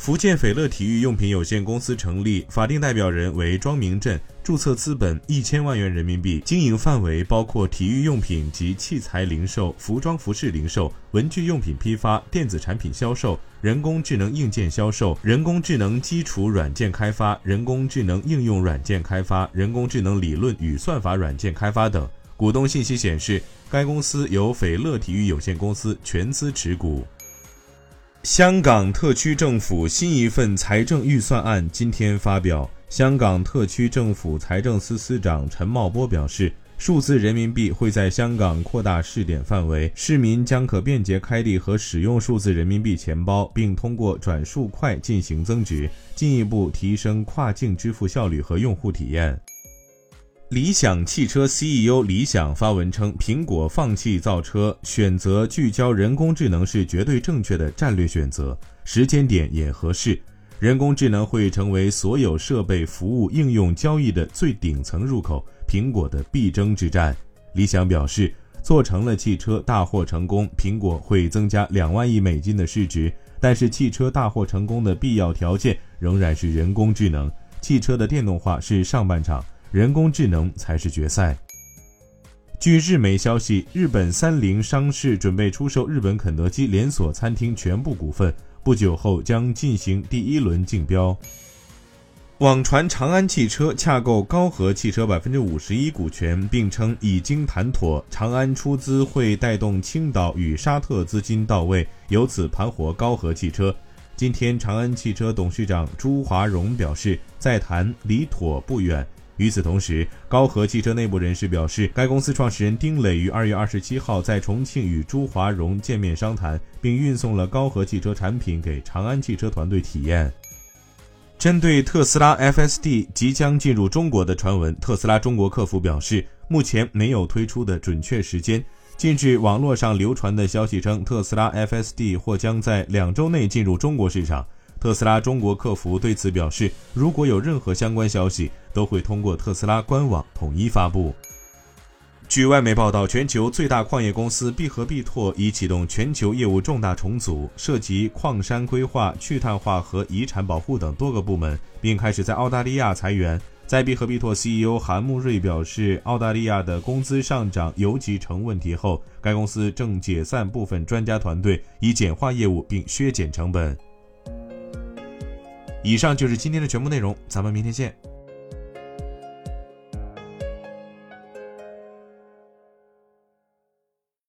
福建斐乐体育用品有限公司成立，法定代表人为庄明镇，注册资本一千万元人民币，经营范围包括体育用品及器材零售、服装服饰零售、文具用品批发、电子产品销售、人工智能硬件销售、人工智能基础软件开发、人工智能应用软件开发、人工智能理论与算法软件开发等。股东信息显示，该公司由斐乐体育有限公司全资持股。香港特区政府新一份财政预算案今天发表。香港特区政府财政司司长陈茂波表示，数字人民币会在香港扩大试点范围，市民将可便捷开立和使用数字人民币钱包，并通过转数快进行增值，进一步提升跨境支付效率和用户体验。理想汽车 CEO 李想发文称，苹果放弃造车，选择聚焦人工智能是绝对正确的战略选择，时间点也合适。人工智能会成为所有设备、服务、应用、交易的最顶层入口，苹果的必争之战。理想表示，做成了汽车大获成功，苹果会增加两万亿美金的市值。但是，汽车大获成功的必要条件仍然是人工智能，汽车的电动化是上半场。人工智能才是决赛。据日媒消息，日本三菱商事准备出售日本肯德基连锁餐厅全部股份，不久后将进行第一轮竞标。网传长安汽车洽购高和汽车百分之五十一股权，并称已经谈妥，长安出资会带动青岛与沙特资金到位，由此盘活高和汽车。今天，长安汽车董事长朱华荣表示，在谈离妥不远。与此同时，高和汽车内部人士表示，该公司创始人丁磊于二月二十七号在重庆与朱华荣见面商谈，并运送了高和汽车产品给长安汽车团队体验。针对特斯拉 FSD 即将进入中国的传闻，特斯拉中国客服表示，目前没有推出的准确时间。近日，网络上流传的消息称，特斯拉 FSD 或将在两周内进入中国市场。特斯拉中国客服对此表示，如果有任何相关消息，都会通过特斯拉官网统一发布。据外媒报道，全球最大矿业公司必和必拓已启动全球业务重大重组，涉及矿山规划、去碳化和遗产保护等多个部门，并开始在澳大利亚裁员。在必和必拓 CEO 韩慕瑞表示，澳大利亚的工资上涨尤其成问题后，该公司正解散部分专家团队，以简化业务并削减成本。以上就是今天的全部内容，咱们明天见。